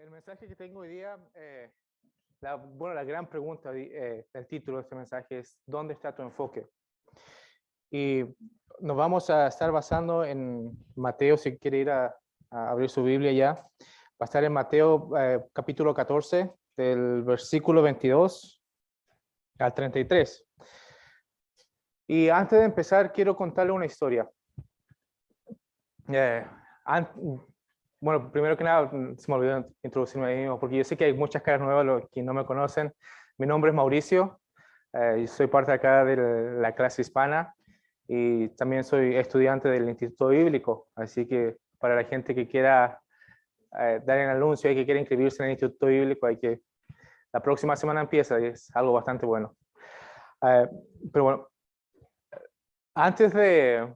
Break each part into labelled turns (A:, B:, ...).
A: El mensaje que tengo hoy día, eh, la, bueno, la gran pregunta eh, del título de este mensaje es, ¿dónde está tu enfoque? Y nos vamos a estar basando en Mateo, si quiere ir a, abrir su Biblia ya. Va a estar en Mateo eh, capítulo 14, del versículo 22 al 33. Y antes de empezar, quiero contarle una historia. Eh, bueno, primero que nada, se me olvidó introducirme ahí mismo, porque yo sé que hay muchas caras nuevas, los que no me conocen. Mi nombre es Mauricio, eh, soy parte acá de la clase hispana y también soy estudiante del Instituto Bíblico, así que para la gente que quiera eh, dar el anuncio y que quiera inscribirse en el Instituto Bíblico, hay que, la próxima semana empieza y es algo bastante bueno. Eh, pero bueno, antes de,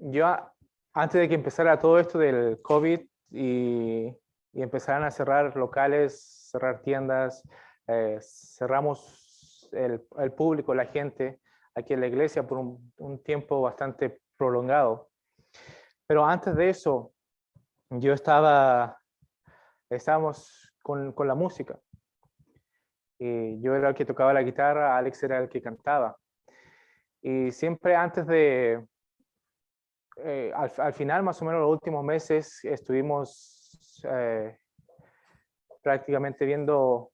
A: yo, antes de que empezara todo esto del COVID y, empezaran a cerrar locales, cerrar tiendas, eh, cerramos el, el público, la gente, aquí en la iglesia por un, tiempo bastante prolongado. Pero antes de eso, yo estaba, estábamos con, con la música. Y yo era el que tocaba la guitarra, Alex era el que cantaba. Y siempre antes de, eh, al, final, más o menos los últimos meses, estuvimos eh, prácticamente viendo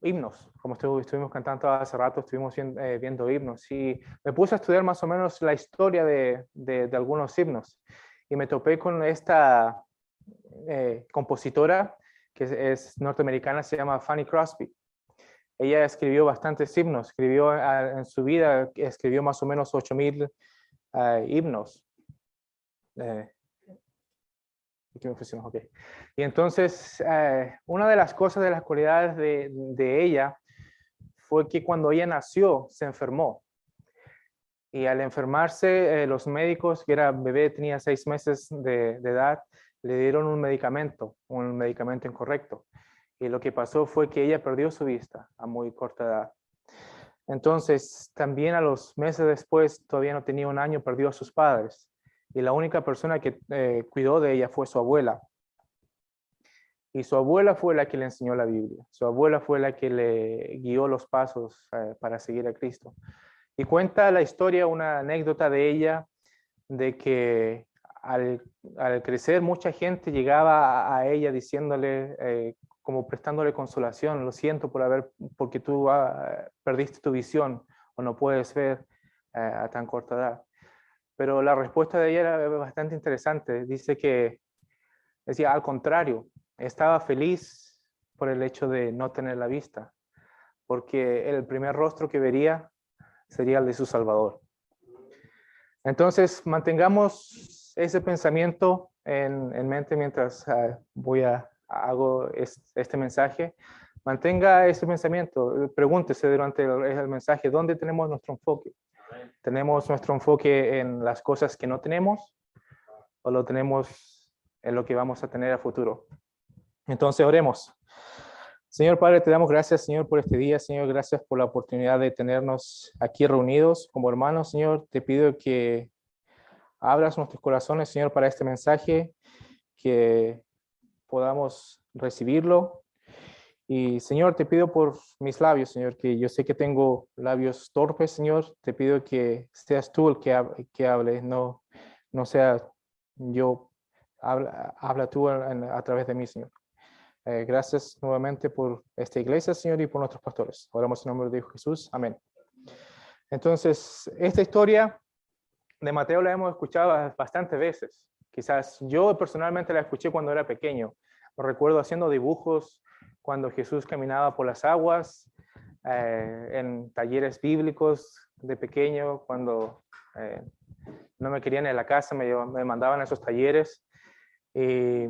A: himnos, como estuvimos cantando hace rato, estuvimos eh, viendo himnos y me puse a estudiar más o menos la historia de, algunos himnos y me topé con esta compositora que es, norteamericana, se llama Fanny Crosby. Ella escribió bastantes himnos, escribió ah, en su vida, escribió más o menos 8000 ah, himnos. Eh, y entonces, eh, una de las cosas, de las cualidades de, ella fue que cuando ella nació, se enfermó. Y al enfermarse, eh, los médicos, que era bebé, tenía seis meses de, edad, le dieron un medicamento, un medicamento incorrecto. Y lo que pasó fue que ella perdió su vista a muy corta edad. Entonces, también a los meses después, todavía no tenía un año, perdió a sus padres y la única persona que eh, cuidó de ella fue su abuela. Y su abuela fue la que le enseñó la Biblia. Su abuela fue la que le guió los pasos eh, para seguir a Cristo. Y cuenta la historia, una anécdota de ella, de que al, crecer mucha gente llegaba a, ella diciéndole, eh, como prestándole consolación, lo siento por haber, porque tú ah, perdiste tu visión o no puedes ver a tan corta edad. Pero la respuesta de ella era bastante interesante. Dice que, decía, al contrario, estaba feliz por el hecho de no tener la vista, porque el primer rostro que vería sería el de su Salvador. Entonces, mantengamos ese pensamiento en, mente mientras ah, voy a hago este mensaje. Mantenga ese pensamiento, pregúntese durante el mensaje, ¿dónde tenemos nuestro enfoque? ¿Tenemos nuestro enfoque en las cosas que no tenemos o lo tenemos en lo que vamos a tener a futuro? Entonces, oremos. Señor Padre, te damos gracias, Señor, por este día. Señor, gracias por la oportunidad de tenernos aquí reunidos como hermanos. Señor, te pido que abras nuestros corazones, Señor, para este mensaje, que podamos recibirlo y Señor, te pido por mis labios, Señor, que yo sé que tengo labios torpes, Señor. Te pido que seas tú el que, que hable, no, no sea yo. Habla, habla tú a, través de mí, Señor. Eh, gracias nuevamente por esta iglesia, Señor, y por nuestros pastores. Oramos en nombre de Jesús. Amén. Entonces, esta historia de Mateo la hemos escuchado bastantes veces. Quizás yo personalmente la escuché cuando era pequeño. recuerdo haciendo dibujos cuando Jesús caminaba por las aguas, eh, en talleres bíblicos de pequeño, cuando eh, no me querían en la casa, me, me mandaban a esos talleres. Y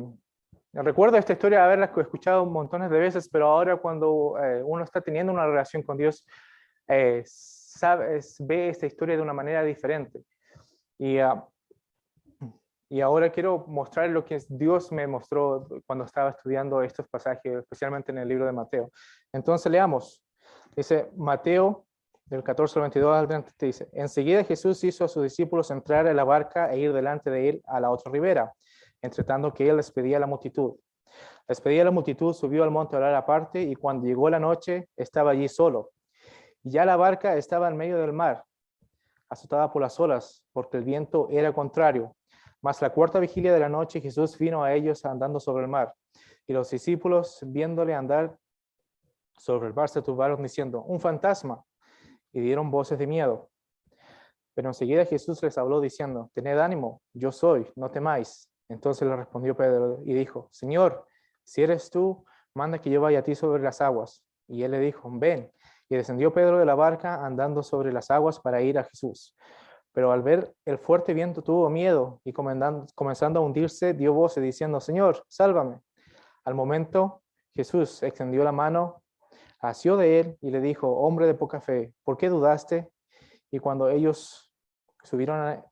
A: recuerdo esta historia haberla escuchado montones de veces, pero ahora cuando eh, uno está teniendo una relación con Dios, sabe, ve esta historia de una manera diferente. Y uh, y ahora quiero mostrar lo que Dios me mostró cuando estaba estudiando estos pasajes, especialmente en el libro de Mateo. Entonces leamos. Dice Mateo del 14 al 22 al 30, dice, enseguida Jesús hizo a sus discípulos entrar en la barca e ir delante de él a la otra ribera, entre tanto que él despedía a la multitud. Despedía a la multitud, subió al monte a orar aparte y cuando llegó la noche estaba allí solo. Ya la barca estaba en medio del mar, azotada por las olas, porque el viento era contrario. Mas la cuarta vigilia de la noche Jesús vino a ellos andando sobre el mar. Y los discípulos, viéndole andar sobre el mar, se turbaron diciendo, un fantasma. Y dieron voces de miedo. Pero enseguida Jesús les habló diciendo, tened ánimo, yo soy, no temáis. Entonces le respondió Pedro y dijo, Señor, si eres tú, manda que yo vaya a ti sobre las aguas. Y él le dijo, ven. Y descendió Pedro de la barca andando sobre las aguas para ir a Jesús. Pero al ver el fuerte viento tuvo miedo y comenzando a hundirse dio voces diciendo, Señor, sálvame. Al momento Jesús extendió la mano, asió de él y le dijo, hombre de poca fe, ¿por qué dudaste? Y cuando ellos subieron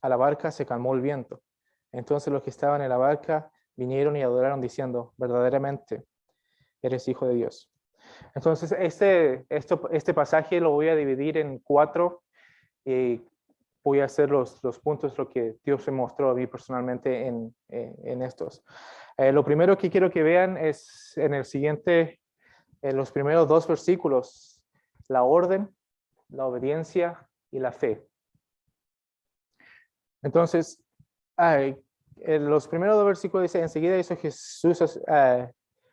A: a la barca se calmó el viento. Entonces los que estaban en la barca vinieron y adoraron diciendo, verdaderamente eres hijo de Dios. Entonces, este, este pasaje lo voy a dividir en cuatro y voy a hacer los, los puntos, lo que Dios me mostró a mí personalmente en, eh, en estos. Eh, lo primero que quiero que vean es en el siguiente, en los primeros dos versículos, la orden, la obediencia y la fe. Entonces, en los primeros dos versículos dice, enseguida hizo Jesús, uh,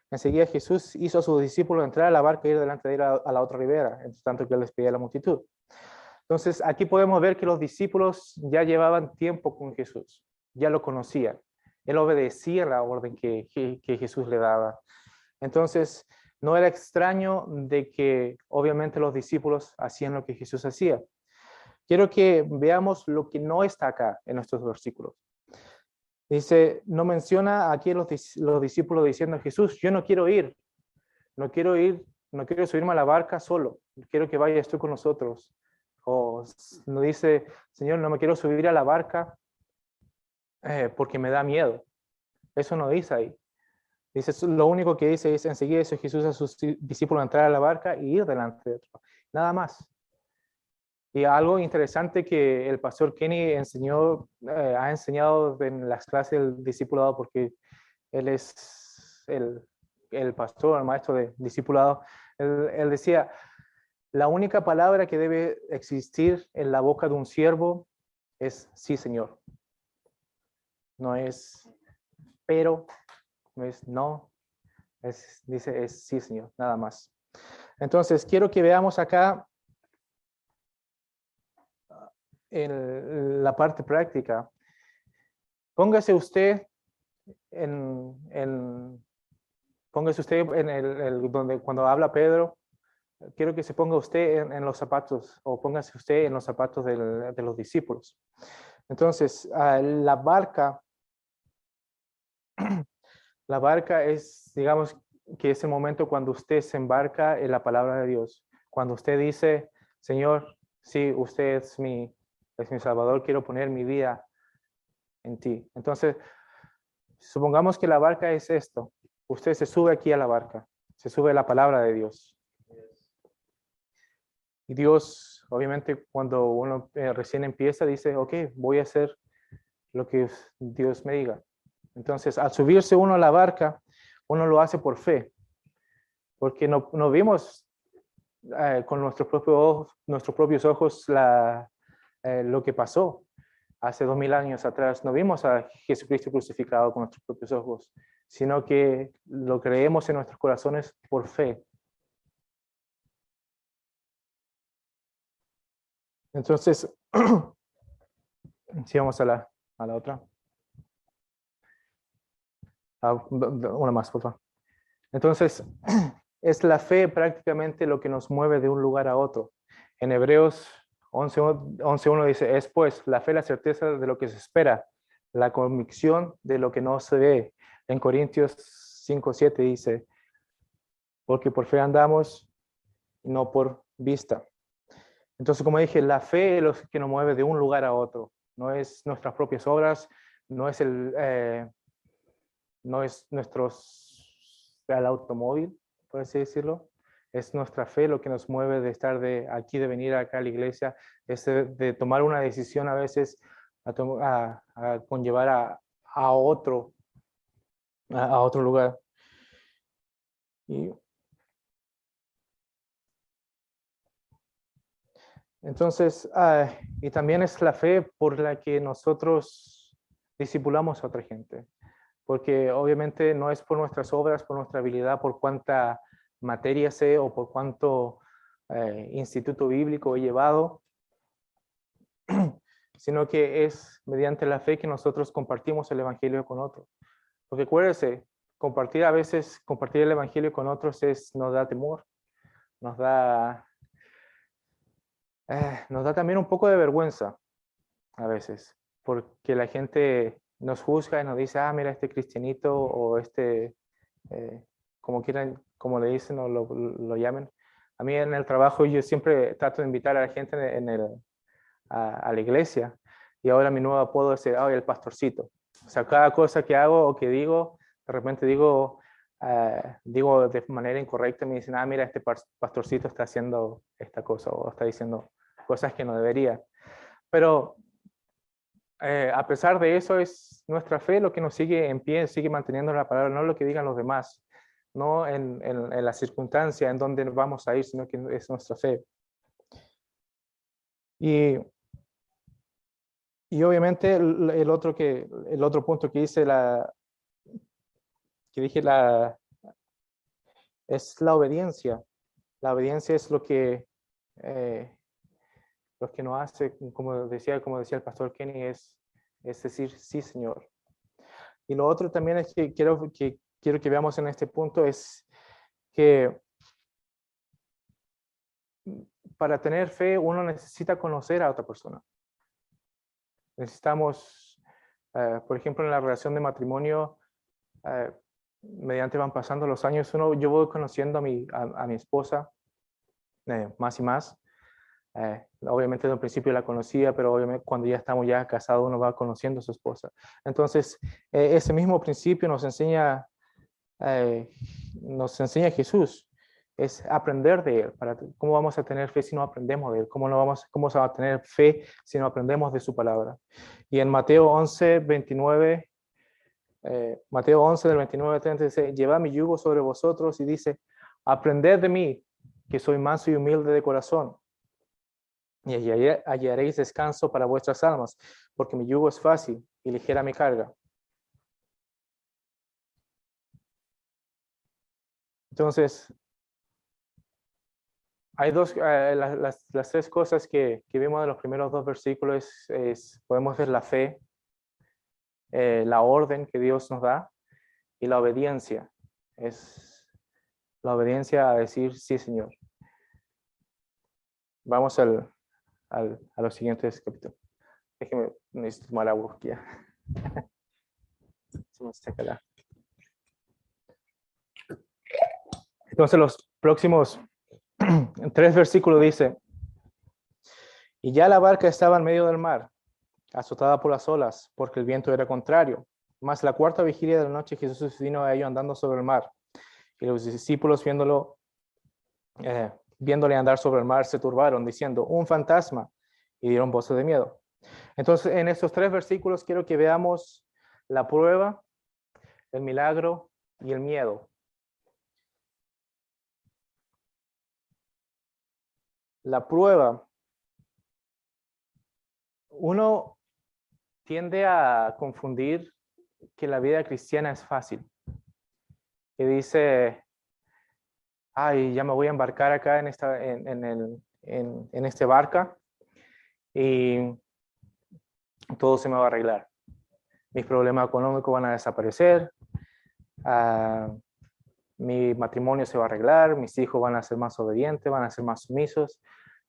A: enseguida Jesús hizo a sus discípulos entrar a la barca y ir delante de a, la otra ribera, entre tanto que él despedía a la multitud. Entonces, aquí podemos ver que los discípulos ya llevaban tiempo con Jesús, ya lo conocían. Él obedecía la orden que, Jesús le daba. Entonces, no era extraño de que obviamente los discípulos hacían lo que Jesús hacía. Quiero que veamos lo que no está acá en estos versículos. Dice, no menciona aquí los, los discípulos diciendo, Jesús, yo no quiero ir, no quiero ir, no quiero subirme a la barca solo, quiero que vayas tú con nosotros. O no dice, Señor, no me quiero subir a la barca eh, porque me da miedo. Eso no dice ahí. Dice, lo único que dice es, enseguida hizo Jesús a sus discípulos entrar a la barca y ir delante de otro. Nada más. Y algo interesante que el pastor Kenny enseñó, eh, ha enseñado en las clases del discipulado, porque él es el, el pastor, el maestro de discipulado, él, él, decía, la única palabra que debe existir en la boca de un siervo es sí, Señor. No es pero, no es no, es, dice es sí, Señor, nada más. Entonces, quiero que veamos acá en la parte práctica. Póngase usted en, póngase usted en el, donde cuando habla Pedro, quiero que se ponga usted en, los zapatos o póngase usted en los zapatos de los discípulos. Entonces, la barca, la barca es, digamos, que es el momento cuando usted se embarca en la palabra de Dios. Cuando usted dice, Señor, sí, usted es mi, es mi Salvador, quiero poner mi vida en ti. Entonces, supongamos que la barca es esto. Usted se sube aquí a la barca, se sube la palabra de Dios. Y Dios, obviamente, cuando uno eh, recién empieza, dice, ok, voy a hacer lo que Dios me diga. Entonces, al subirse uno a la barca, uno lo hace por fe, porque no, no vimos eh, con nuestros propios, nuestros propios ojos lo que pasó hace dos mil años atrás. No vimos a Jesucristo crucificado con nuestros propios ojos, sino que lo creemos en nuestros corazones por fe. Entonces, si vamos a la, a la otra. Ah, una más, por favor. Entonces, es la fe prácticamente lo que nos mueve de un lugar a otro. En Hebreos 11.1 dice, es pues la fe, la certeza de lo que se espera, la convicción de lo que no se ve. En Corintios 5.7 dice, porque por fe andamos no por vista. Entonces, como dije, la fe es lo que nos mueve de un lugar a otro. No es nuestras propias obras, no es el, eh, no es nuestros, el automóvil, por así decirlo, es nuestra fe lo que nos mueve de estar de aquí, de venir acá a la iglesia, es de, tomar una decisión a veces a, conllevar a, otro, a, otro lugar. Y entonces, ah, y también es la fe por la que nosotros discipulamos a otra gente, porque obviamente no es por nuestras obras, por nuestra habilidad, por cuánta materia sé o por cuánto eh, instituto bíblico he llevado, sino que es mediante la fe que nosotros compartimos el Evangelio con otros. Porque acuérdense, compartir a veces, compartir el Evangelio con otros es, nos da temor, nos da, eh, nos da también un poco de vergüenza a veces, porque la gente nos juzga y nos dice, ah, mira este cristianito o este, eh, como quieran, como le dicen o lo, lo, llamen. A mí en el trabajo yo siempre trato de invitar a la gente en el, a, la iglesia y ahora mi nuevo apodo es el pastorcito. O sea, cada cosa que hago o que digo, de repente digo, uh, digo de manera incorrecta, me dicen, ah, mira, este pastorcito está haciendo esta cosa o está diciendo cosas que no debería. Pero eh, a pesar de eso, es nuestra fe lo que nos sigue en pie, sigue manteniendo la palabra, no lo que digan los demás, no en, en, en la circunstancia en donde vamos a ir, sino que es nuestra fe. Y y obviamente el, otro, que, el otro punto que hice, la, que dije, la, es la obediencia. La obediencia es lo que, eh, lo que nos hace, como decía, como decía el pastor Kenny, es, es decir, sí, Señor. Y lo otro también es que quiero que, quiero que veamos en este punto es que para tener fe uno necesita conocer a otra persona. Necesitamos, eh, por ejemplo, en la relación de matrimonio, eh, mediante van pasando los años, uno, yo voy conociendo a mi, a, mi esposa eh, más y más. Obviamente desde un principio la conocía, pero obviamente cuando ya estamos ya casados uno va conociendo a su esposa. Entonces, ese mismo principio nos enseña, nos enseña Jesús es aprender de Él. Para, ¿Cómo vamos a tener fe si no aprendemos de Él? ¿Cómo, no vamos, ¿Cómo vamos a tener fe si no aprendemos de su palabra? Y en Mateo 11, 29, eh, Mateo 11 del 29 al 30 dice, lleva mi yugo sobre vosotros y dice, aprended de mí, que soy manso y humilde de corazón, y hallaréis descanso para vuestras almas, porque mi yugo es fácil y ligera mi carga. Entonces, hay dos, eh, las, las, tres cosas que, que, vimos en los primeros dos versículos, es, podemos ver la fe, eh, la orden que Dios nos da y la obediencia. Es la obediencia a decir sí, Señor. Vamos al, al, a los siguientes capítulos. Déjeme, necesito tomar agua aquí. Entonces los próximos tres versículos dice, y ya la barca estaba en medio del mar, azotada por las olas, porque el viento era contrario. Más la cuarta vigilia de la noche Jesús vino a ellos andando sobre el mar. Y los discípulos viéndolo, eh, viéndole andar sobre el mar, se turbaron, diciendo, un fantasma, y dieron voces de miedo. Entonces, en estos tres versículos quiero que veamos la prueba, el milagro y el miedo. la prueba, uno tiende a confundir que la vida cristiana es fácil. Que dice, ay, ya me voy a embarcar acá en, esta, en, el, en, este barca y todo se me va a arreglar. Mis problemas económicos van a desaparecer, ah, mi matrimonio se va a arreglar, mis hijos van a ser más obedientes, van a ser más sumisos.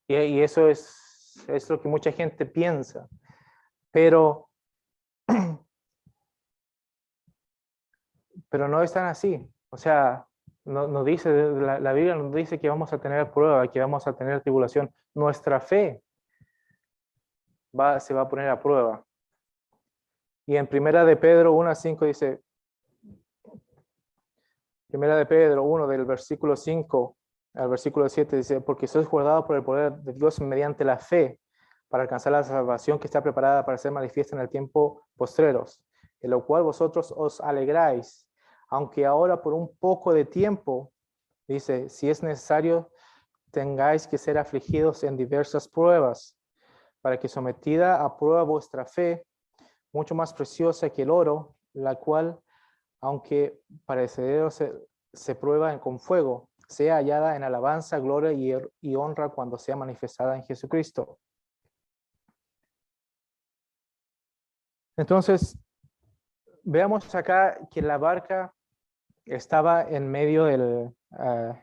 A: Y, eso es, es lo que mucha gente piensa. Pero, pero no es tan así. O sea, no, dice, la, la, Biblia nos dice que vamos a tener prueba, que vamos a tener tribulación. Nuestra fe va, se va a poner a prueba. Y en primera de Pedro 1 a 5 dice, Primera de Pedro 1 del versículo 5 al versículo 7 dice, porque sois guardados por el poder de Dios mediante la fe para alcanzar la salvación que está preparada para ser manifiesta en el tiempo postreros, en lo cual vosotros os alegráis, aunque ahora por un poco de tiempo, Dice, si es necesario, tengáis que ser afligidos en diversas pruebas, para que sometida a prueba vuestra fe, mucho más preciosa que el oro, la cual, aunque parecedero se, se prueba con fuego, sea hallada en alabanza, gloria y, y honra cuando sea manifestada en Jesucristo. Entonces, veamos acá que la barca estaba en medio del, ah,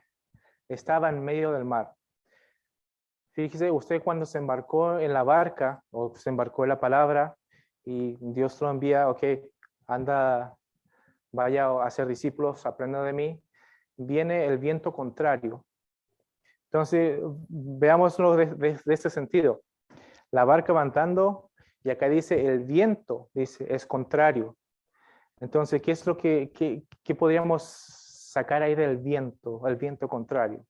A: estaba en medio del mar. Fíjese, usted cuando se embarcó en la barca o se embarcó en la palabra y Dios lo envía, ok, anda, vaya a ser discípulos, aprenda de mí, viene el viento contrario. Entonces, veámoslo de, este sentido. La barca va y acá dice el viento, dice, es contrario. Entonces, ¿qué es lo que, que, podríamos sacar ahí del viento, el viento contrario?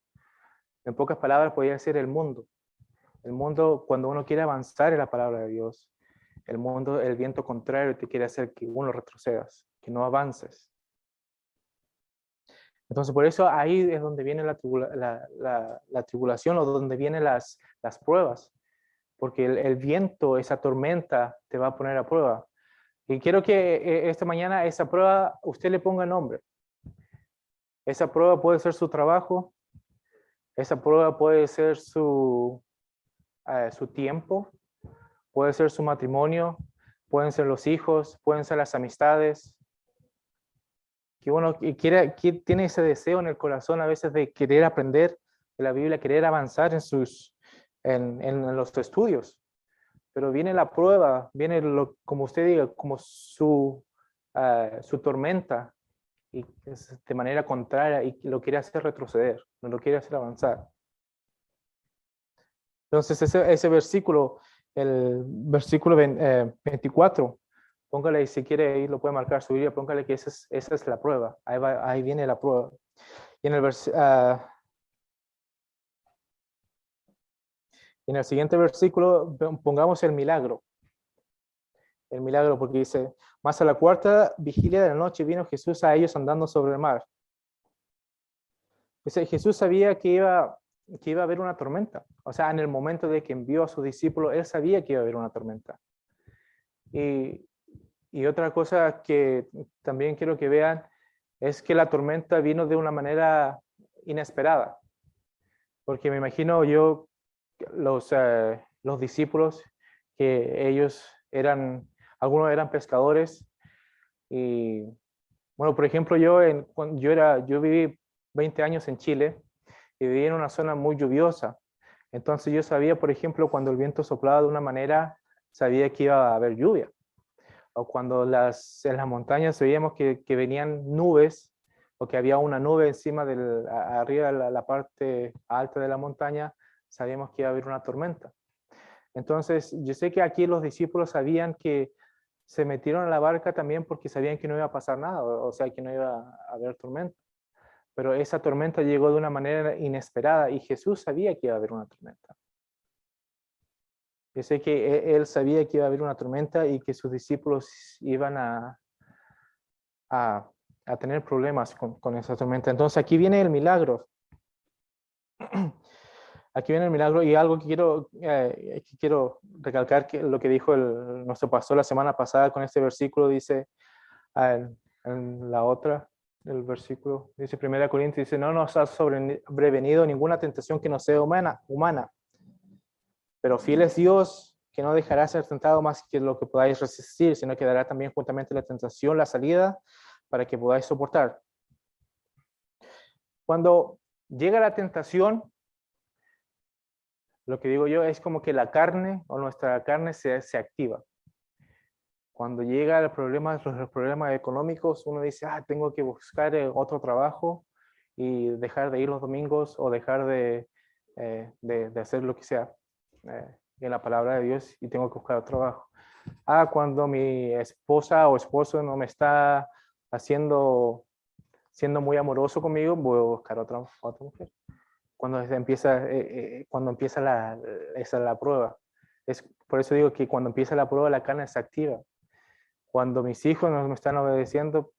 A: En pocas palabras, podría ser el mundo. El mundo, cuando uno quiere avanzar en la palabra de Dios, el mundo, el viento contrario te quiere hacer que uno retrocedas, que no avances. Entonces, por eso ahí es donde viene la, tribulación o donde vienen las pruebas, porque el, viento, esa tormenta, te va a poner a prueba. Y quiero que eh, esta mañana esa prueba usted le ponga nombre. Esa prueba puede ser su trabajo, esa prueba puede ser su, eh, su tiempo, puede ser su matrimonio, pueden ser los hijos, pueden ser las amistades, que uno quiere, tiene ese deseo en el corazón a veces de querer aprender de la Biblia, querer avanzar en, sus, en, en los estudios. Pero viene la prueba, viene, lo, como usted diga, como su, uh, su tormenta, y es de manera contraria, y lo quiere hacer retroceder, no lo quiere hacer avanzar. Entonces, ese, ese versículo, el versículo 24, Póngale, si quiere ir, lo puede marcar su vida, póngale que esa es, esa es la prueba. Ahí, va, ahí viene la prueba. Y en el, uh, en el siguiente versículo pongamos el milagro. El milagro, porque dice, más a la cuarta vigilia de la noche vino Jesús a ellos andando sobre el mar. Dice, Jesús sabía que iba, que iba a haber una tormenta. O sea, en el momento de que envió a sus discípulos, él sabía que iba a haber una tormenta. Y, y otra cosa que también quiero que vean es que la tormenta vino de una manera inesperada. Porque me imagino yo, los, los discípulos, que ellos eran, algunos eran pescadores. Y bueno, por ejemplo, yo, en, yo, era, yo viví 20 años en Chile y viví en una zona muy lluviosa. Entonces yo sabía, por ejemplo, cuando el viento soplaba de una manera, sabía que iba a haber lluvia o cuando las, en las montañas veíamos que, que venían nubes o que había una nube encima del, arriba la, parte alta de la montaña, sabíamos que iba a haber una tormenta. Entonces, yo sé que aquí los discípulos sabían que se metieron a la barca también porque sabían que no iba a pasar nada, o sea, que no iba a haber tormenta. Pero esa tormenta llegó de una manera inesperada y Jesús sabía que iba a haber una tormenta. Yo sé que e, él sabía que iba a haber una tormenta y que sus discípulos iban a, a, tener problemas con, esa tormenta. Entonces aquí viene el milagro. Aquí viene el milagro y algo que quiero, eh, quiero recalcar que lo que dijo el, nuestro pastor la semana pasada con este versículo, dice en, la otra, el versículo, dice 1 Corintios, dice, no nos ha sobrevenido ninguna tentación que no sea humana, humana pero fiel es Dios, que no dejará ser tentado más que lo que podáis resistir, sino que dará también juntamente la tentación, la salida, para que podáis soportar. Cuando llega la tentación, lo que digo yo es como que la carne o nuestra carne se, se activa. Cuando llega el problema, los problemas económicos, uno dice, ah, tengo que buscar eh, otro trabajo y dejar de ir los domingos o dejar de, eh, de, de hacer lo que sea eh, en la palabra de Dios y tengo que buscar trabajo. Ah, cuando mi esposa o esposo no me está haciendo, siendo muy amoroso conmigo, voy a buscar otra, otra mujer. Cuando empieza, eh, eh, cuando empieza la, esa la prueba. Es, por eso digo que cuando empieza la prueba, la carne se activa. Cuando mis hijos no me están obedeciendo,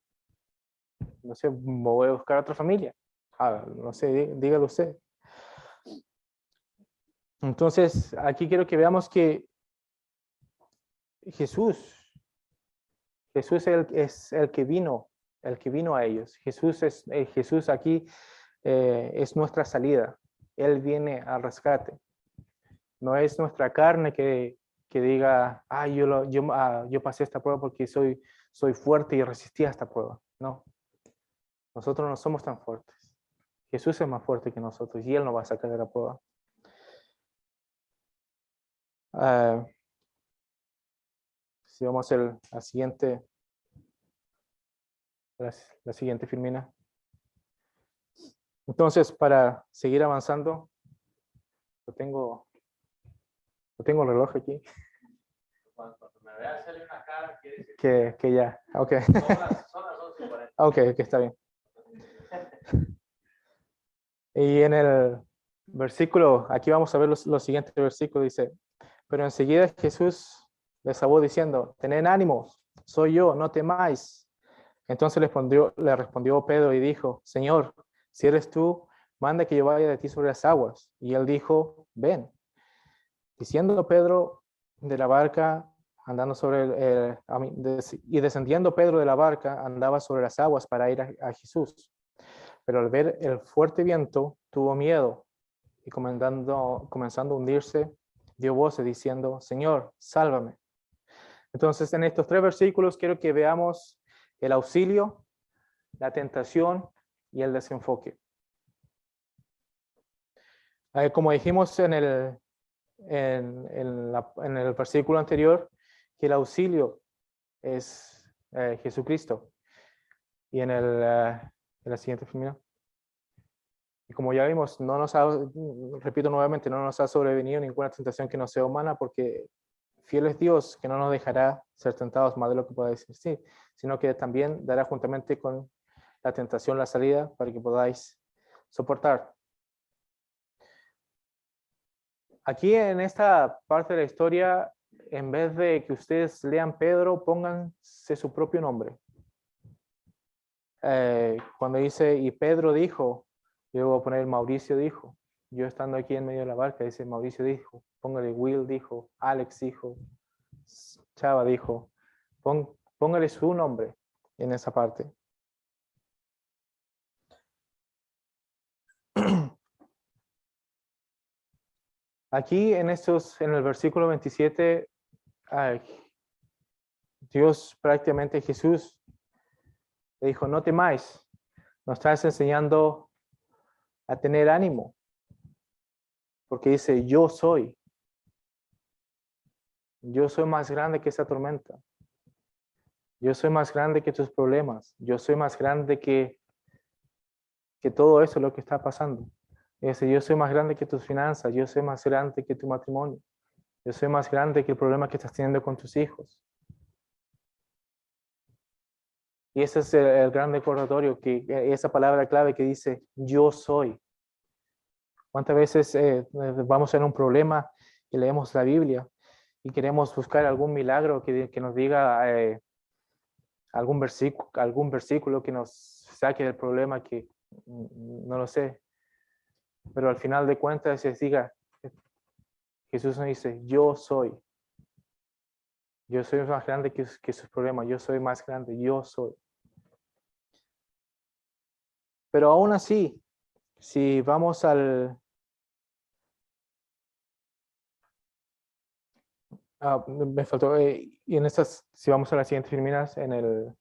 A: no sé, voy a buscar otra familia. Ah, no sé, dígalo usted. Entonces, aquí quiero que veamos que Jesús, Jesús es el, que vino, el que vino a ellos. Jesús es eh, Jesús aquí eh, es nuestra salida. Él viene al rescate. No es nuestra carne que, diga, ah, yo, lo, yo, ah, yo pasé esta prueba porque soy, soy fuerte y resistí a esta prueba. No, nosotros no somos tan fuertes. Jesús es más fuerte que nosotros y Él nos va a sacar de la prueba. Uh, si vamos al siguiente, la, la, siguiente filmina. Entonces, para seguir avanzando, lo tengo, lo tengo el reloj aquí. Cuando me salir una cara, quiere decir que, que ya, ok. Son las, son las ok, ok, está bien. Y en el versículo, aquí vamos a ver los, los siguientes versículos, dice, pero enseguida Jesús les habló diciendo, tened ánimo, soy yo, no temáis. Entonces le respondió, le respondió Pedro y dijo, Señor, si eres tú, manda que yo vaya de ti sobre las aguas. Y él dijo, ven. Diciendo Pedro de la barca, andando sobre el, y descendiendo Pedro de la barca, andaba sobre las aguas para ir a, Jesús. Pero al ver el fuerte viento, tuvo miedo y comenzando, comenzando a hundirse, dio voces diciendo, Señor, sálvame. Entonces, en estos tres versículos quiero que veamos el auxilio, la tentación y el desenfoque. Eh, como dijimos en el, en, el versículo anterior, que el auxilio es eh, Jesucristo. Y en, el, eh, en la siguiente filmina. Y como ya vimos, no nos ha, repito nuevamente, no nos ha sobrevenido ninguna tentación que no sea humana, porque fiel es Dios que no nos dejará ser tentados más de lo que pueda sí, sino que también dará juntamente con la tentación la salida para que podáis soportar. Aquí en esta parte de la historia, en vez de que ustedes lean Pedro, pónganse su propio nombre. Eh, cuando dice, y Pedro dijo, yo voy a poner Mauricio dijo. Yo estando aquí en medio de la barca, dice Mauricio dijo. Póngale Will dijo. Alex dijo. Chava dijo. póngale su nombre en esa parte. Aquí en estos, en el versículo 27, Dios prácticamente Jesús le dijo, no temáis, nos estás enseñando a tener ánimo. Porque dice, yo soy. Yo soy más grande que esa tormenta. Yo soy más grande que tus problemas. Yo soy más grande que, que todo eso lo que está pasando. Dice, yo soy más grande que tus finanzas. Yo soy más grande que tu matrimonio. Yo soy más grande que el problema que estás teniendo con tus hijos. Y ese es el, gran recordatorio, que esa palabra clave que dice, yo soy. ¿Cuántas veces eh, vamos en un problema y leemos la Biblia y queremos buscar algún milagro que, que nos diga eh, algún, versículo, algún versículo que nos saque del problema que mm, no lo sé? Pero al final de cuentas se diga, Jesús nos dice, yo soy. Yo soy más grande que, que sus problemas, yo soy más grande, yo soy. Pero aún así, si vamos al... Ah, me faltó, eh, y en estas, si vamos a las siguientes filminas, en el...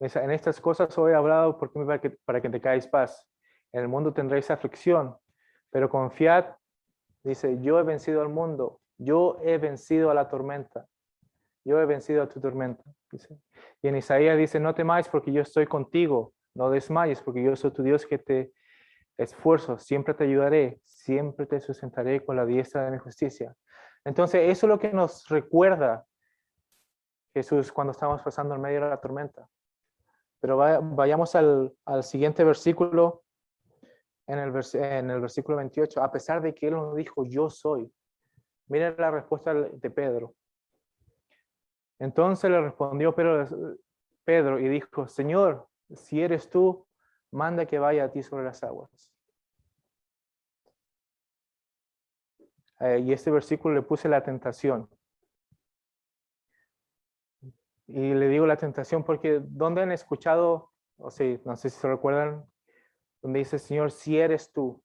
A: En estas cosas hoy he hablado porque para que, para que te caes paz. En el mundo tendréis aflicción, pero confiad, dice, yo he vencido al mundo, yo he vencido a la tormenta, yo he vencido a tu tormenta. Dice. Y en Isaías dice, no temáis porque yo estoy contigo, no desmayes porque yo soy tu Dios que te esfuerzo, siempre te ayudaré, siempre te sustentaré con la diestra de mi justicia. Entonces, eso es lo que nos recuerda Jesús cuando estamos pasando en medio de la tormenta. Pero vayamos al, siguiente versículo, en el, en el versículo 28. A pesar de que Él nos dijo, yo soy. Miren la respuesta de Pedro. Entonces le respondió Pedro, Pedro y dijo, Señor, si eres tú, manda que vaya a ti sobre las aguas. Eh, y este versículo le puse la tentación. Y le digo la tentación porque ¿dónde han escuchado, o sea, no sé si se recuerdan, donde dice, Señor, si eres tú?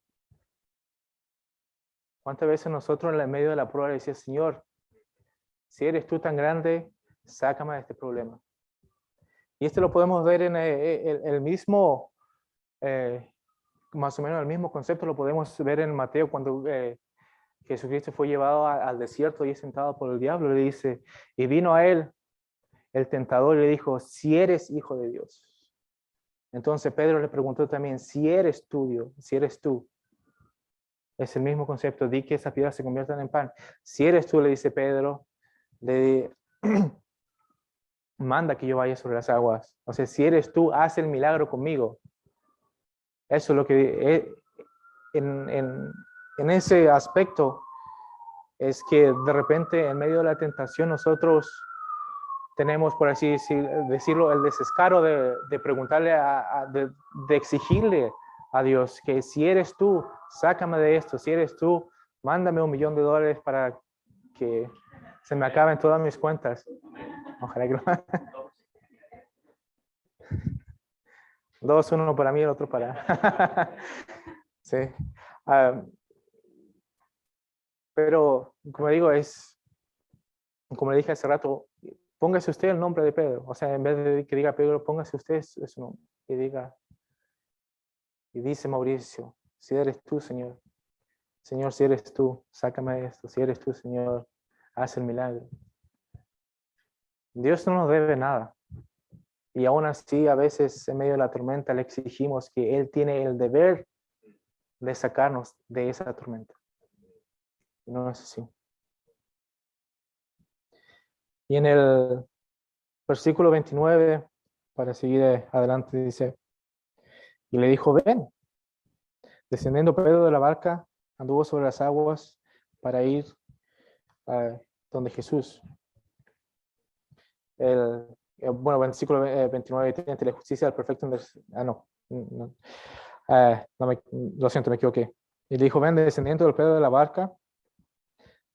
A: ¿Cuántas veces nosotros en el medio de la prueba le Señor, si eres tú tan grande, sácame de este problema? Y esto lo podemos ver en eh, eh, el, mismo, más o menos el mismo concepto, lo podemos ver en Mateo cuando Jesucristo fue llevado al desierto y es sentado por el diablo. Le dice, y vino a él el tentador y le dijo, si eres hijo de Dios. Entonces Pedro le preguntó también, si eres tú si eres tú. Es el mismo concepto, di que esas piedras se conviertan en pan. Si eres tú, le dice Pedro, le manda que yo vaya sobre las aguas. O sea, si eres tú, haz el milagro conmigo. Eso es lo que eh, en, en ese aspecto es que de repente en medio de la tentación nosotros tenemos, por así decirlo, el desescaro de, preguntarle, a, de, exigirle a Dios que si eres tú, sácame de esto, si eres tú, mándame un millón de dólares para que se me acaben todas mis cuentas. Ojalá que. Dos, uno para mí, el otro para... sí. Pero, como digo, es, como le dije hace rato, póngase usted el nombre de Pedro. O sea, en vez de que diga Pedro, póngase usted su nombre. Y diga, y dice Mauricio, si eres tú, Señor. Señor, si eres tú, sácame esto. Si eres tú, Señor, haz el milagro. Dios no nos debe nada. Y aún así, a veces en medio de la tormenta le exigimos que Él tiene el deber de sacarnos de esa tormenta no es así. Y en el versículo 29, para seguir adelante, dice, y le dijo, ven. Descendiendo Pedro de la barca, anduvo sobre las aguas para ir donde Jesús. El, eh, bueno, versículo 29, eh, tiene la justicia del perfecto. Ah, no, no, ah, no me, lo siento, me equivoqué. Y le dijo, ven, descendiendo del Pedro de la barca,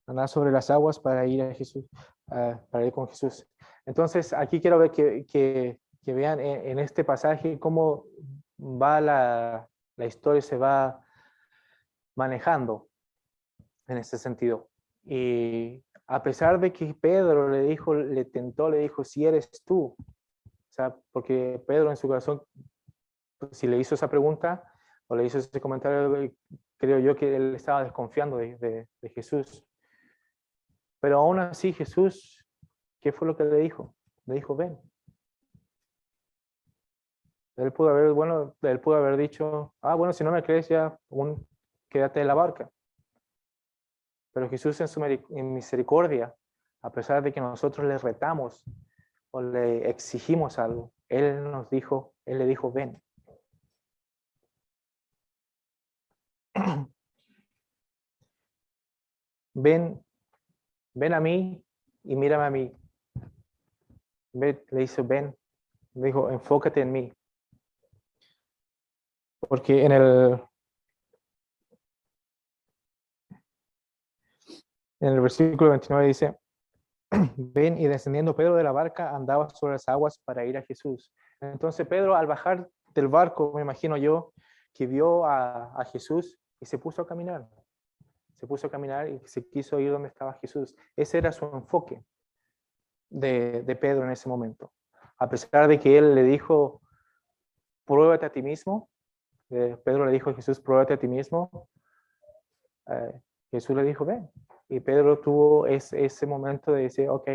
A: andar sobre las aguas para ir a Jesús, para ir con Jesús. Entonces, aquí quiero ver que, que, vean en, este pasaje cómo va la, la historia, se va manejando en este sentido. Y a pesar de que Pedro le dijo, le tentó, le dijo, si eres tú, o sea, porque Pedro en su corazón, si le hizo esa pregunta o le hizo ese comentario, creo yo que él estaba desconfiando de, de, de Jesús. Pero aún así Jesús, ¿qué fue lo que le dijo? Le dijo, ven. Él pudo haber, bueno, él pudo haber dicho, ah, bueno, si no me crees ya, un, quédate en la barca. Pero Jesús en su misericordia, a pesar de que nosotros le retamos o le exigimos algo, Él nos dijo, Él le dijo, ven. Ven ven a mí y mírame a mí. le dice, ven, le dijo, enfócate en mí. Porque en el, en el versículo 29 dice, ven y descendiendo Pedro de la barca andaba sobre las aguas para ir a Jesús. Entonces Pedro al bajar del barco, me imagino yo, que vio a, a Jesús y se puso a caminar se puso a caminar y se quiso ir donde estaba Jesús. Ese era su enfoque de, Pedro en ese momento. A pesar de que él le dijo, pruébate a ti mismo, eh, Pedro le dijo a Jesús, pruébate a ti mismo, eh, Jesús le dijo, ven. Y Pedro tuvo ese, momento de decir, ok,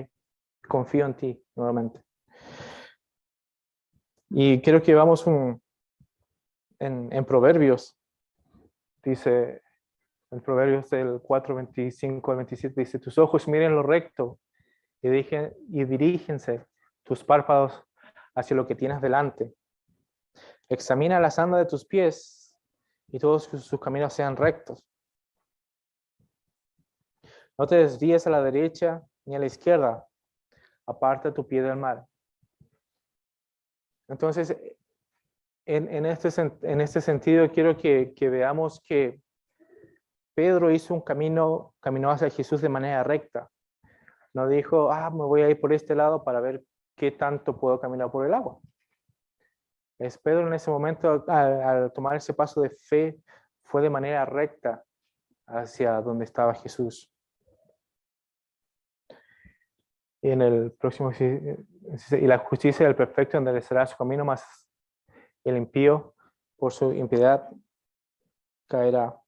A: confío en ti nuevamente. Y creo que vamos un, en Proverbios, dice el Proverbios del 4, 25 al 27 dice, tus ojos miren lo recto y, dirígense tus párpados hacia lo que tienes delante. Examina la sanda de tus pies y todos sus caminos sean rectos. No te desvíes a la derecha ni a la izquierda. Aparta tu pie del mar. Entonces, en, este, en este sentido quiero que veamos que Pedro hizo un camino, caminó hacia Jesús de manera recta. No dijo, ah, me voy a ir por este lado para ver qué tanto puedo caminar por el agua. Es Pedro en ese momento, al, tomar ese paso de fe, fue de manera recta hacia donde estaba Jesús. Y en el próximo, y la justicia del perfecto enderecerá su camino, más el impío por su impiedad caerá.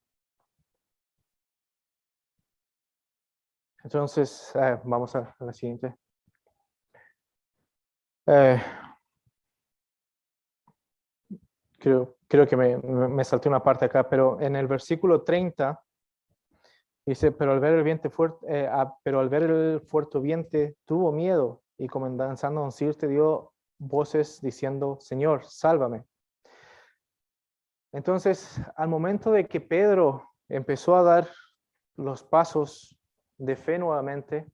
A: Entonces, eh, vamos a, la siguiente. Eh, creo, creo que me, me, salté una parte acá, pero en el versículo 30 dice, pero al ver el viento fuerte, eh, pero al ver el fuerte viento tuvo miedo y comenzando a te dio voces diciendo, Señor, sálvame. Entonces, al momento de que Pedro empezó a dar los pasos de fe nuevamente,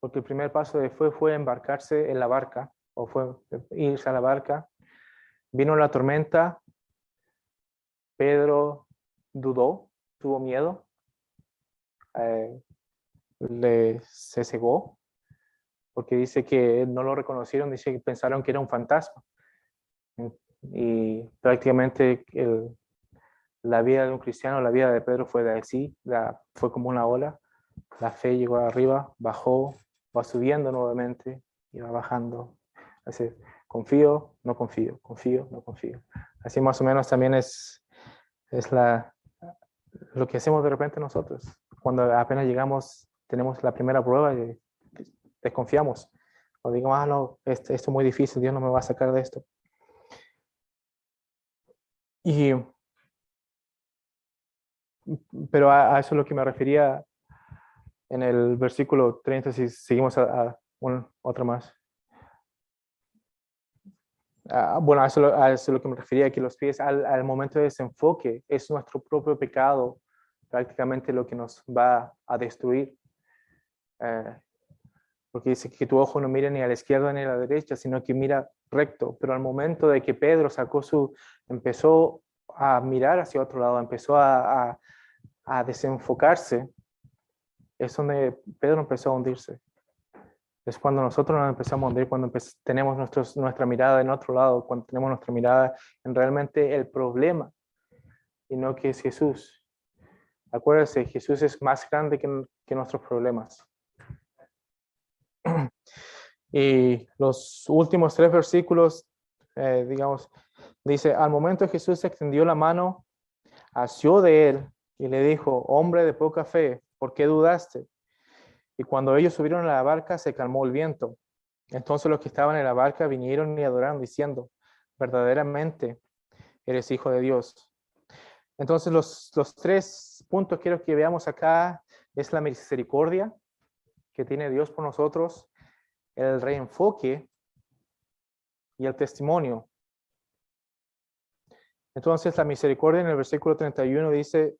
A: porque el primer paso de fe fue embarcarse en la barca, o fue irse a la barca. Vino la tormenta, Pedro dudó, tuvo miedo, eh, le, se cegó, porque dice que no lo reconocieron, dice que pensaron que era un fantasma. Y prácticamente la vida de un cristiano, la vida de Pedro fue de así, fue como una ola la fe llegó arriba, bajó, va subiendo nuevamente y va bajando. Así, confío, no confío, confío, no confío. Así más o menos también es, es la, lo que hacemos de repente nosotros. Cuando apenas llegamos, tenemos la primera prueba y desconfiamos. O digo, ah, no, esto, es muy difícil, Dios no me va a sacar de esto. Y, pero a eso es lo que me refería en el versículo 30, si seguimos a, otra más. Ah, bueno, eso, es lo que me refería, que los pies al, momento de desenfoque es nuestro propio pecado prácticamente lo que nos va a destruir. Eh, porque dice que tu ojo no mira ni a la izquierda ni a la derecha, sino que mira recto. Pero al momento de que Pedro sacó su, empezó a mirar hacia otro lado, empezó a, a desenfocarse, es donde Pedro empezó a hundirse. Es cuando nosotros nos empezamos a hundir, cuando tenemos nuestra mirada en otro lado, cuando tenemos nuestra mirada en realmente el problema y no que es Jesús. Acuérdense, Jesús es más grande que, que nuestros problemas. Y los últimos tres versículos, eh, digamos, dice, al momento Jesús extendió la mano, asió de él y le dijo, hombre de poca fe, ¿por qué dudaste? Y cuando ellos subieron a la barca, se calmó el viento. Entonces los que estaban en la barca vinieron y adoraron, diciendo, verdaderamente eres hijo de Dios. Entonces los, los tres puntos que quiero que veamos acá es la misericordia que tiene Dios por nosotros, el reenfoque y el testimonio. Entonces la misericordia en el versículo 31 dice,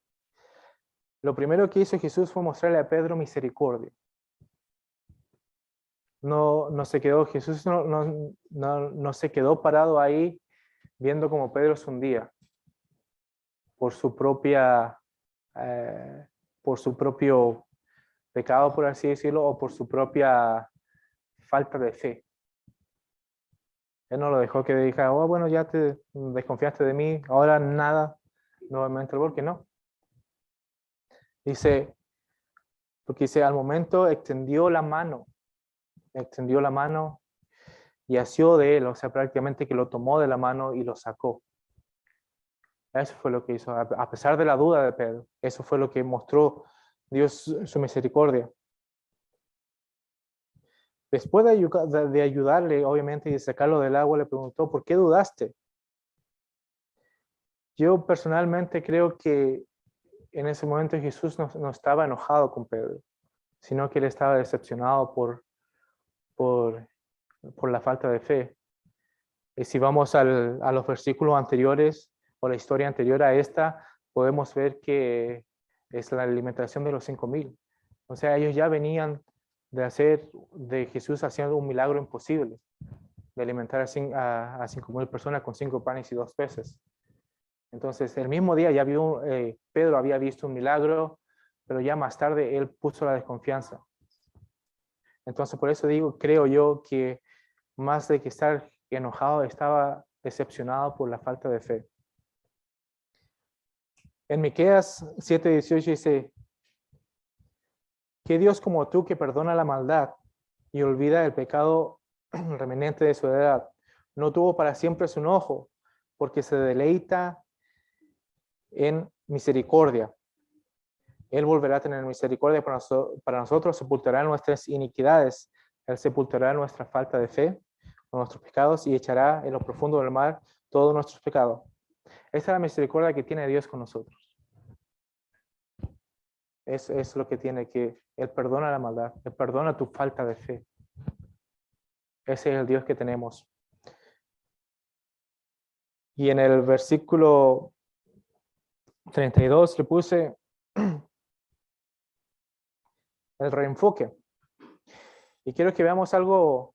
A: lo primero que hizo Jesús fue mostrarle a Pedro misericordia. No, no se quedó, Jesús no, no, no, se quedó parado ahí viendo como Pedro se hundía por su propia, eh, por su propio pecado, por así decirlo, o por su propia falta de fe. Él no lo dejó que dijera, oh, bueno, ya te desconfiaste de mí, ahora nada, nuevamente, porque no. Dice, porque dice, al momento extendió la mano, extendió la mano y asió de él, o sea, prácticamente que lo tomó de la mano y lo sacó. Eso fue lo que hizo, a pesar de la duda de Pedro. Eso fue lo que mostró Dios su misericordia. Después de, ayudarle, obviamente, y de sacarlo del agua, le preguntó, ¿por qué dudaste? Yo personalmente creo que en ese momento Jesús no, estaba enojado con Pedro, sino que él estaba decepcionado por, por, la falta de fe. Y si vamos al, a los versículos anteriores o la historia anterior a esta, podemos ver que es la alimentación de los cinco mil. O sea, ellos ya venían de hacer de Jesús haciendo un milagro imposible. de alimentar a cinco mil personas con cinco panes y dos peces. Entonces, el mismo día ya vio, eh, Pedro había visto un milagro, pero ya más tarde él puso la desconfianza. Entonces, por eso digo, creo yo que más de que estar enojado, estaba decepcionado por la falta de fe. En Miqueas 7:18 dice, que Dios como tú que perdona la maldad y olvida el pecado remanente de su edad, no tuvo para siempre su enojo, porque se deleita en misericordia. Él volverá a tener misericordia para, noso- para nosotros, sepultará nuestras iniquidades, Él sepultará nuestra falta de fe, nuestros pecados y echará en lo profundo del mar todos nuestros pecados. Esta es la misericordia que tiene Dios con nosotros. Es, es lo que tiene que, Él perdona la maldad, Él perdona tu falta de fe. Ese es el Dios que tenemos. Y en el versículo 32 le puse el reenfoque. Y quiero que veamos algo,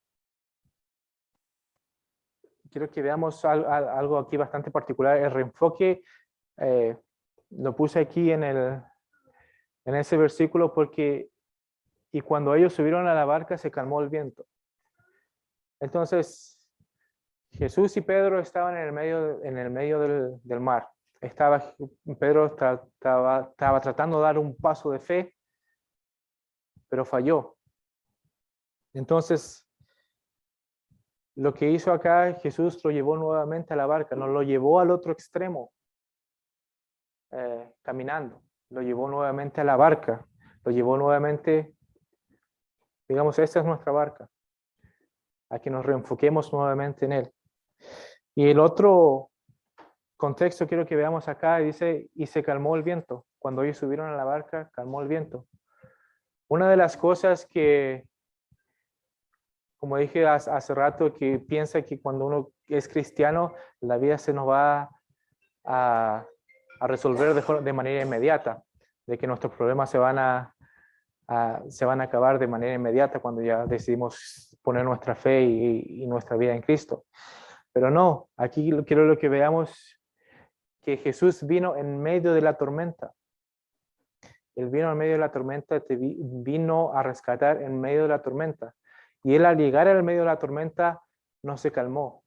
A: quiero que veamos al- al- algo aquí bastante particular. El reenfoque eh, lo puse aquí en, el, en ese versículo porque, y cuando ellos subieron a la barca se calmó el viento. Entonces, Jesús y Pedro estaban en el medio, en el medio del mar. Estaba, Pedro estaba, estaba tratando de dar un paso de fe, pero falló. Entonces, lo que hizo acá, Jesús lo llevó nuevamente a la barca, nos lo llevó al otro extremo, eh, caminando, lo llevó nuevamente a la barca, lo llevó nuevamente, digamos, esta es nuestra barca, a que nos reenfoquemos nuevamente en él. Y el otro contexto quiero que veamos acá, dice, y se calmó el viento. Cuando ellos subieron a la barca, calmó el viento. Una de las cosas que, como dije hace, rato, que piensa que cuando uno es cristiano, la vida se nos va a, resolver de, manera inmediata, de que nuestros problemas se van a, se van a acabar de manera inmediata cuando ya decidimos poner nuestra fe y, y nuestra vida en Cristo. Pero no, aquí quiero lo que veamos que Jesús vino en medio de la tormenta. Él vino en medio de la tormenta, te vi- vino a rescatar en medio de la tormenta. Y él al llegar al medio de la tormenta no se calmó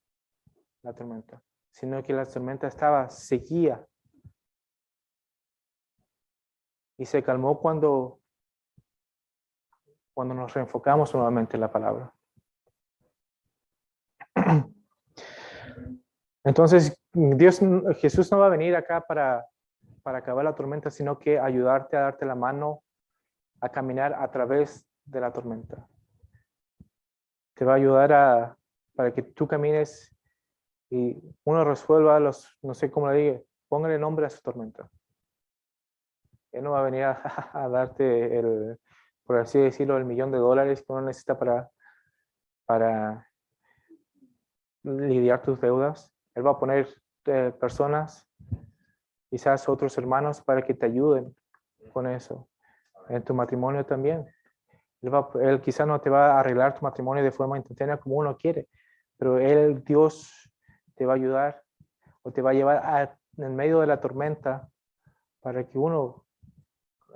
A: la tormenta, sino que la tormenta estaba, seguía. Y se calmó cuando, cuando nos reenfocamos nuevamente en la palabra. Entonces, Dios, Jesús no va a venir acá para, para acabar la tormenta, sino que ayudarte a darte la mano a caminar a través de la tormenta. Te va a ayudar a, para que tú camines y uno resuelva los, no sé cómo le diga, póngale nombre a su tormenta. Él no va a venir a, a darte el, por así decirlo, el millón de dólares que uno necesita para, para lidiar tus deudas. Él va a poner eh, personas, quizás otros hermanos, para que te ayuden con eso. En tu matrimonio también. Él, va- quizás no te va a arreglar tu matrimonio de forma instantánea como uno quiere, pero Él, Dios, te va a ayudar o te va a llevar a- en medio de la tormenta para que uno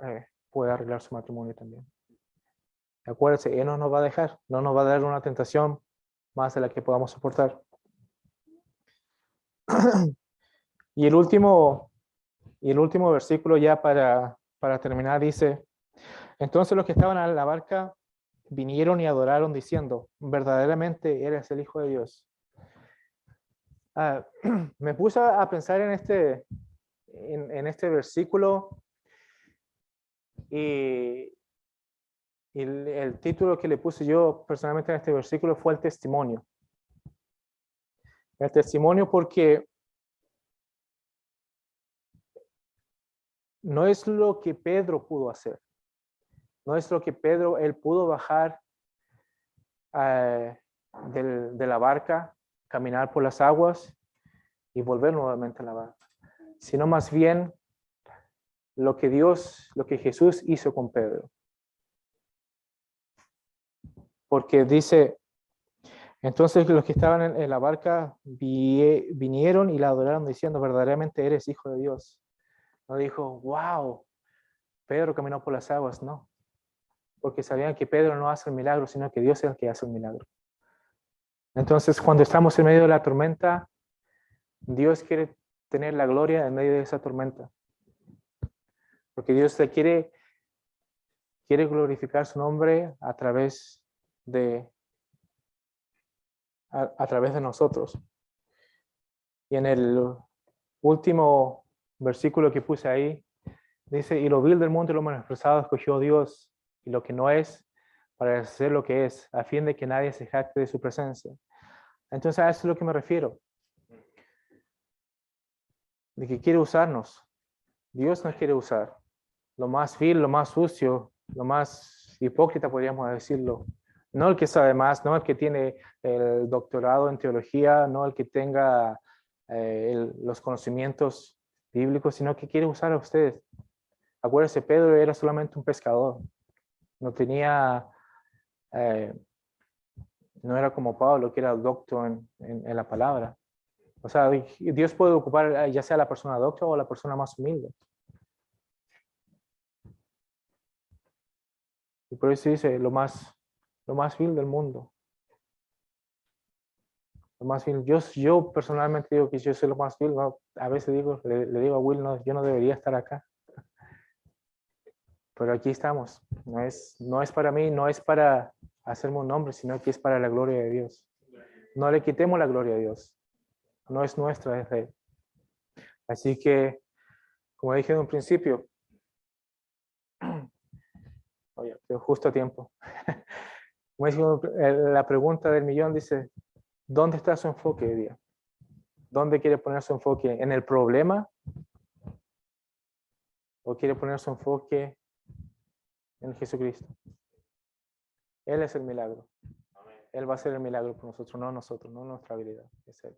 A: eh, pueda arreglar su matrimonio también. Acuérdense, Él no nos va a dejar, no nos va a dar una tentación más de la que podamos soportar. y el último, y el último versículo ya para, para terminar dice, entonces los que estaban en la barca vinieron y adoraron diciendo, verdaderamente eres el Hijo de Dios. Ah, me puse a pensar en este, en, este versículo y, el título que le puse yo personalmente en este versículo fue el testimonio. El testimonio porque no es lo que Pedro pudo hacer. No es lo que Pedro, él pudo bajar eh, del- de la barca, caminar por las aguas y volver nuevamente a la barca, sino más bien lo que Dios, lo que Jesús hizo con Pedro. Porque dice Entonces los que estaban en, la barca vi- vinieron y la adoraron diciendo, verdaderamente eres hijo de Dios. No dijo, wow, Pedro caminó por las aguas, no. Porque sabían que Pedro no hace el milagro, sino que Dios es el que hace el milagro. Entonces cuando estamos en medio de la tormenta, Dios quiere tener la gloria en medio de esa tormenta. Porque Dios le quiere, quiere glorificar su nombre a través de, a, través de nosotros. Y en el último versículo que puse ahí, dice, y lo vil del mundo y lo menospreciado escogió Dios, y lo que no es, para hacer lo que es, a fin de que nadie se jacte de su presencia. Entonces a eso es lo que me refiero. De que quiere usarnos. Dios nos quiere usar. Lo más vil, lo más sucio, lo más hipócrita, podríamos decirlo. No el que sabe más, no el que tiene el doctorado en teología, no el que tenga eh, los conocimientos bíblicos, sino que quiere usar a ustedes. Acuérdense, Pedro era solamente un pescador. No tenía, eh, no era como Pablo, que era doctor en, en- en la palabra. O sea, Dios puede ocupar eh, ya sea la persona docta o la persona más humilde. Y por eso dice lo más, lo más vil del mundo. Lo más vil. Yo, yo personalmente digo que yo soy lo más vil. ¿no? A veces digo, le, le digo a Will, no, yo no debería estar acá. Pero aquí estamos. No es, no es para mí, no es para hacerme un nombre, sino que es para la gloria de Dios. No le quitemos la gloria a Dios. No es nuestra, es de Él. Así que, como dije en un principio, oye, justo a tiempo. Como la pregunta del millón dice, ¿dónde está su enfoque hoy día? ¿Dónde quiere poner su enfoque? ¿En el problema? ¿O quiere poner su enfoque en Jesucristo? Él es el milagro. Él va a hacer el milagro por nosotros, no nosotros, no nuestra habilidad. Es Él.